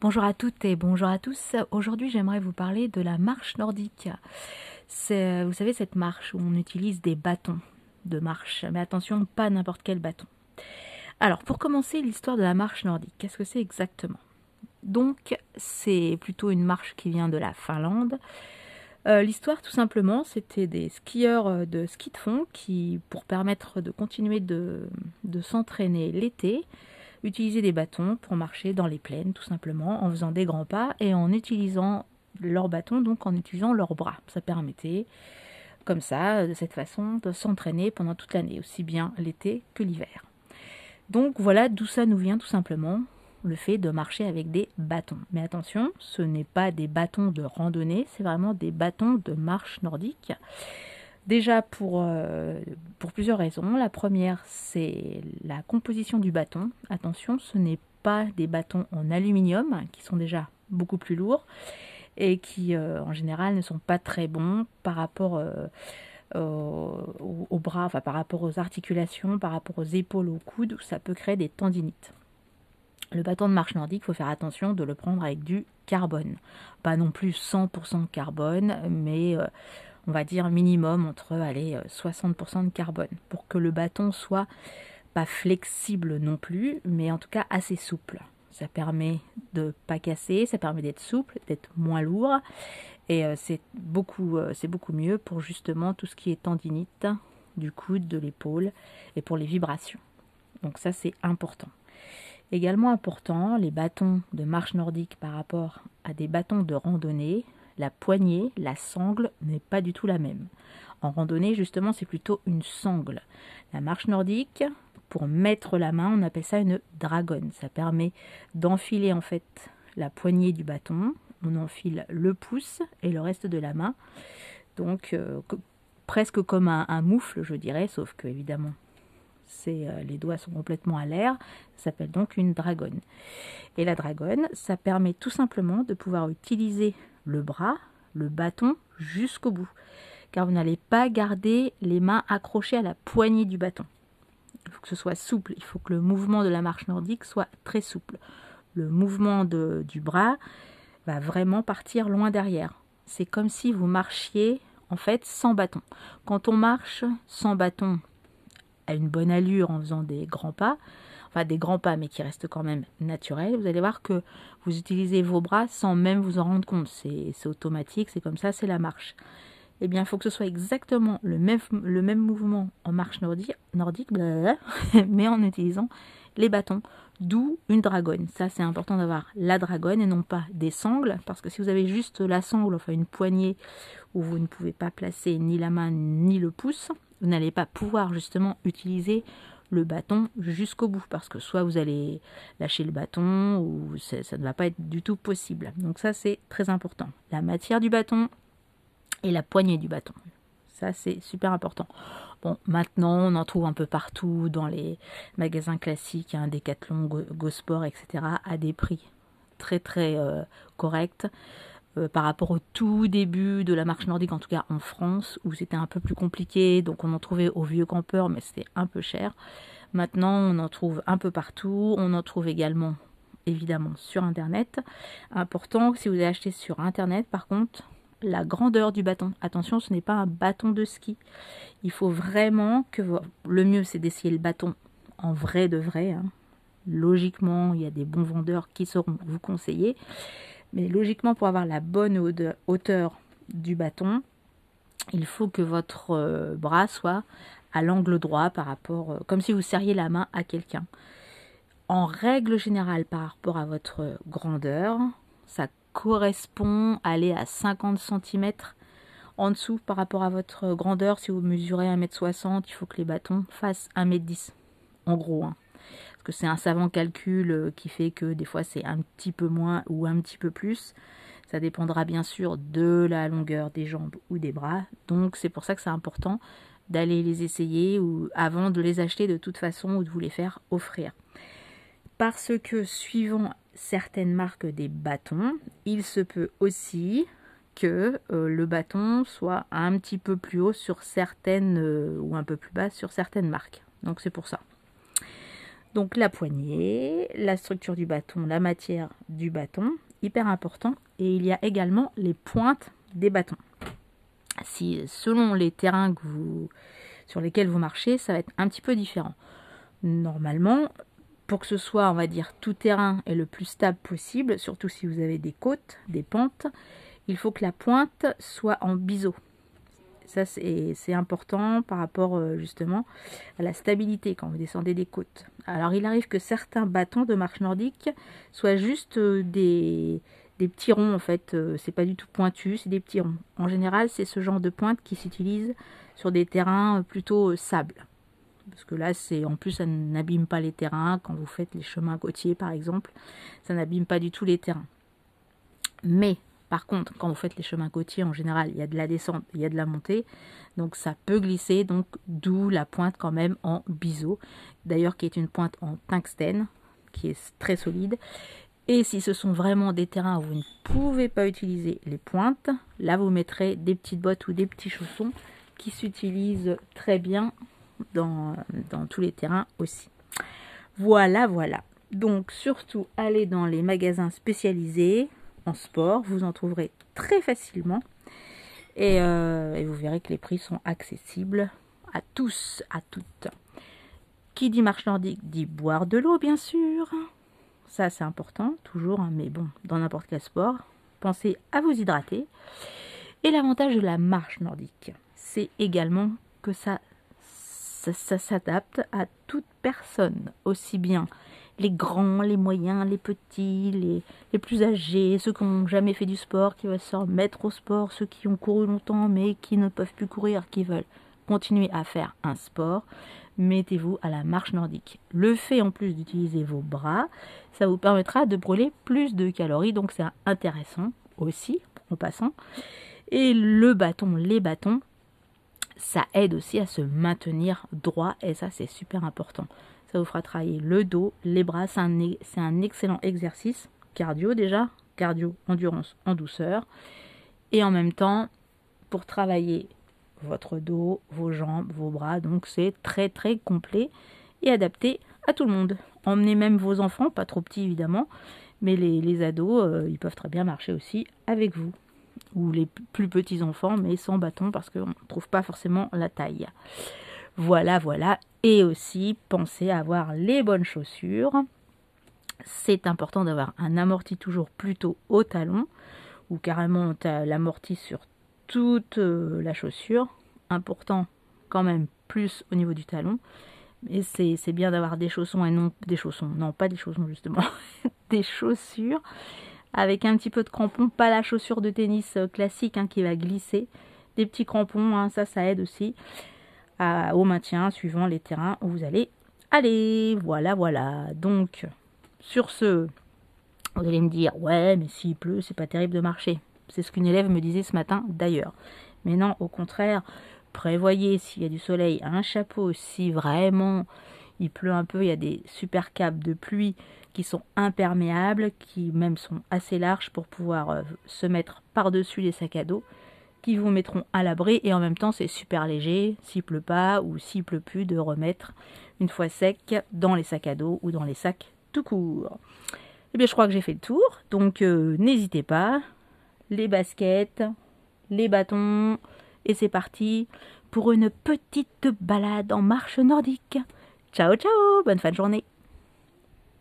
Bonjour à toutes et bonjour à tous. Aujourd'hui, j'aimerais vous parler de la marche nordique. Vous savez, cette marche où on utilise des bâtons de marche. Mais attention, pas n'importe quel bâton. Alors, pour commencer, l'histoire de la marche nordique, qu'est-ce que c'est exactement? Donc, c'est plutôt une marche qui vient de la Finlande. Euh, l'histoire, tout simplement, c'était des skieurs de ski de fond qui, pour permettre de continuer de s'entraîner l'été, utiliser des bâtons pour marcher dans les plaines, tout simplement, en faisant des grands pas et en utilisant leurs bâtons, donc en utilisant leurs bras. Ça permettait, comme ça, de cette façon, de s'entraîner pendant toute l'année, aussi bien l'été que l'hiver. Donc voilà d'où ça nous vient tout simplement le fait de marcher avec des bâtons. Mais attention, ce n'est pas des bâtons de randonnée, c'est vraiment des bâtons de marche nordique. Déjà pour, euh, pour plusieurs raisons. La première, c'est la composition du bâton. Attention, ce n'est pas des bâtons en aluminium qui sont déjà beaucoup plus lourds et qui euh, en général ne sont pas très bons par rapport euh, aux, bras, enfin par rapport aux articulations, par rapport aux épaules, aux coudes, où ça peut créer des tendinites. Le bâton de marche nordique, il faut faire attention de le prendre avec du carbone. Pas non plus 100% carbone, mais on va dire minimum entre allez, 60% de carbone pour que le bâton soit pas flexible non plus, mais en tout cas assez souple. Ça permet de pas casser, ça permet d'être souple, d'être moins lourd et euh, c'est beaucoup, euh, c'est beaucoup mieux pour justement tout ce qui est tendinite du coude, de l'épaule et pour les vibrations. Donc ça c'est important. Également important, les bâtons de marche nordique par rapport à des bâtons de randonnée la poignée, la sangle n'est pas du tout la même. En randonnée, justement, c'est plutôt une sangle. La marche nordique, pour mettre la main, on appelle ça une dragonne. Ça permet d'enfiler en fait la poignée du bâton. On enfile le pouce et le reste de la main. Donc euh, presque comme un, moufle, je dirais, sauf que évidemment, euh, les doigts sont complètement à l'air. Ça s'appelle donc une dragonne. Et la dragonne, ça permet tout simplement de pouvoir utiliser le bras, le bâton jusqu'au bout, car vous n'allez pas garder les mains accrochées à la poignée du bâton. Il faut que ce soit souple, il faut que le mouvement de la marche nordique soit très souple. Le mouvement du bras va vraiment partir loin derrière. C'est comme si vous marchiez en fait sans bâton. Quand on marche sans bâton à une bonne allure en faisant des grands pas, enfin des grands pas, mais qui restent quand même naturels, vous allez voir que vous utilisez vos bras sans même vous en rendre compte. C'est automatique, c'est comme ça, c'est la marche. Eh bien, il faut que ce soit exactement le même, le même mouvement en marche nordique, nordique mais en utilisant les bâtons. D'où une dragonne. Ça, c'est important d'avoir la dragonne et non pas des sangles, parce que si vous avez juste la sangle, enfin une poignée où vous ne pouvez pas placer ni la main ni le pouce, vous n'allez pas pouvoir justement utiliser le bâton jusqu'au bout parce que soit vous allez lâcher le bâton ou ça ne va pas être du tout possible. Donc ça c'est très important. La matière du bâton et la poignée du bâton. Ça c'est super important. Bon, maintenant on en trouve un peu partout dans les magasins classiques, un hein, Decathlon, Go, Go, Sport, etc. à des prix très très euh, corrects. Euh, par rapport au tout début de la marche nordique, en tout cas en France, où c'était un peu plus compliqué, donc on en trouvait aux vieux campeurs, mais c'était un peu cher. Maintenant, on en trouve un peu partout, on en trouve également évidemment sur internet. Important, si vous avez acheté sur internet, par contre, la grandeur du bâton. Attention, ce n'est pas un bâton de ski. Il faut vraiment que le mieux c'est d'essayer le bâton en vrai de vrai. Hein. Logiquement, il y a des bons vendeurs qui sauront vous conseiller. Mais logiquement, pour avoir la bonne hauteur du bâton, il faut que votre euh, bras soit à l'angle droit par rapport, euh, comme si vous serriez la main à quelqu'un. En règle générale, par rapport à votre grandeur, ça correspond à aller à 50 cm en dessous par rapport à votre grandeur. Si vous mesurez 1m60, il faut que les bâtons fassent 1m10. En gros, hein que c'est un savant calcul euh, qui fait que des fois c'est un petit peu moins ou un petit peu plus. Ça dépendra bien sûr de la longueur des jambes ou des bras. Donc c'est pour ça que c'est important d'aller les essayer ou avant de les acheter de toute façon ou de vous les faire offrir. Parce que suivant certaines marques des bâtons, il se peut aussi que euh, le bâton soit un petit peu plus haut sur certaines euh, ou un peu plus bas sur certaines marques. Donc c'est pour ça. Donc la poignée, la structure du bâton, la matière du bâton, hyper important. Et il y a également les pointes des bâtons. Si, selon les terrains sur lesquels vous marchez, ça va être un petit peu différent. Normalement, pour que ce soit, on va dire, tout terrain et le plus stable possible, surtout si vous avez des côtes, des pentes, il faut que la pointe soit en biseau. Ça, c'est important par rapport euh, justement à la stabilité quand vous descendez des côtes. Alors, il arrive que certains bâtons de marche nordique soient juste euh, des, petits ronds en fait. Euh, c'est pas du tout pointu, c'est des petits ronds. En général, c'est ce genre de pointe qui s'utilise sur des terrains plutôt sable. Parce que là, c'est en plus, ça n'abîme pas les terrains. Quand vous faites les chemins côtiers, par exemple, ça n'abîme pas du tout les terrains. Mais par contre, quand vous faites les chemins côtiers, en général, il y a de la descente, il y a de la montée. Donc ça peut glisser, donc d'où la pointe quand même en biseau. D'ailleurs, qui est une pointe en tungstène, qui est très solide. Et si ce sont vraiment des terrains où vous ne pouvez pas utiliser les pointes, là vous mettrez des petites bottes ou des petits chaussons qui s'utilisent très bien dans, dans tous les terrains aussi. Voilà, voilà. Donc surtout, allez dans les magasins spécialisés, sport. Vous en trouverez très facilement. Euh, et, vous verrez que les prix sont accessibles à tous, à toutes. Qui dit marche nordique dit boire de l'eau, bien sûr. Ça, c'est important, toujours, hein, mais bon, dans n'importe quel sport, pensez à vous hydrater. Et l'avantage de la marche nordique, c'est également que ça, ça s'adapte à toute personne, aussi bien les grands, les moyens, les petits, les, les plus âgés, ceux qui n'ont jamais fait du sport, qui veulent se remettre au sport, ceux qui ont couru longtemps mais qui ne peuvent plus courir, qui veulent continuer à faire un sport, mettez-vous à la marche nordique. Le fait en plus d'utiliser vos bras, ça vous permettra de brûler plus de calories, donc c'est intéressant aussi en passant. Et le bâton, les bâtons, ça aide aussi à se maintenir droit et ça c'est super important. Ça vous fera travailler le dos, les bras. C'est un, excellent exercice cardio déjà, cardio, endurance en douceur. Et en même temps, pour travailler votre dos, vos jambes, vos bras. Donc c'est très très complet et adapté à tout le monde. Emmenez même vos enfants, pas trop petits évidemment, mais les, ados, euh, ils peuvent très bien marcher aussi avec vous. Ou les plus petits enfants, mais sans bâton parce qu'on ne trouve pas forcément la taille. Voilà, voilà. Et aussi, pensez à avoir les bonnes chaussures. C'est important d'avoir un amorti toujours plutôt au talon ou carrément l'amorti sur toute euh, la chaussure. Important quand même plus au niveau du talon. Mais c'est bien d'avoir des chaussons et non des chaussons. Non, pas des chaussons justement. des chaussures avec un petit peu de crampons. Pas la chaussure de tennis euh, classique hein, qui va glisser. Des petits crampons, hein, ça, ça aide aussi au maintien suivant les terrains où vous allez aller. Voilà, voilà. Donc, sur ce, vous allez me dire, ouais, mais s'il pleut, c'est pas terrible de marcher. C'est ce qu'une élève me disait ce matin d'ailleurs. Mais non, au contraire, prévoyez s'il y a du soleil un chapeau, si vraiment il pleut un peu, il y a des super câbles de pluie qui sont imperméables, qui même sont assez larges pour pouvoir euh, se mettre par-dessus les sacs à dos qui vous mettront à l'abri. Et en même temps c'est super léger, s'il pleut pas ou s'il pleut plus, de remettre une fois sec dans les sacs à dos ou dans les sacs tout court. Eh bien je crois que j'ai fait le tour, donc euh, n'hésitez pas, les baskets, les bâtons, et c'est parti pour une petite balade en marche nordique. Ciao ciao, bonne fin de journée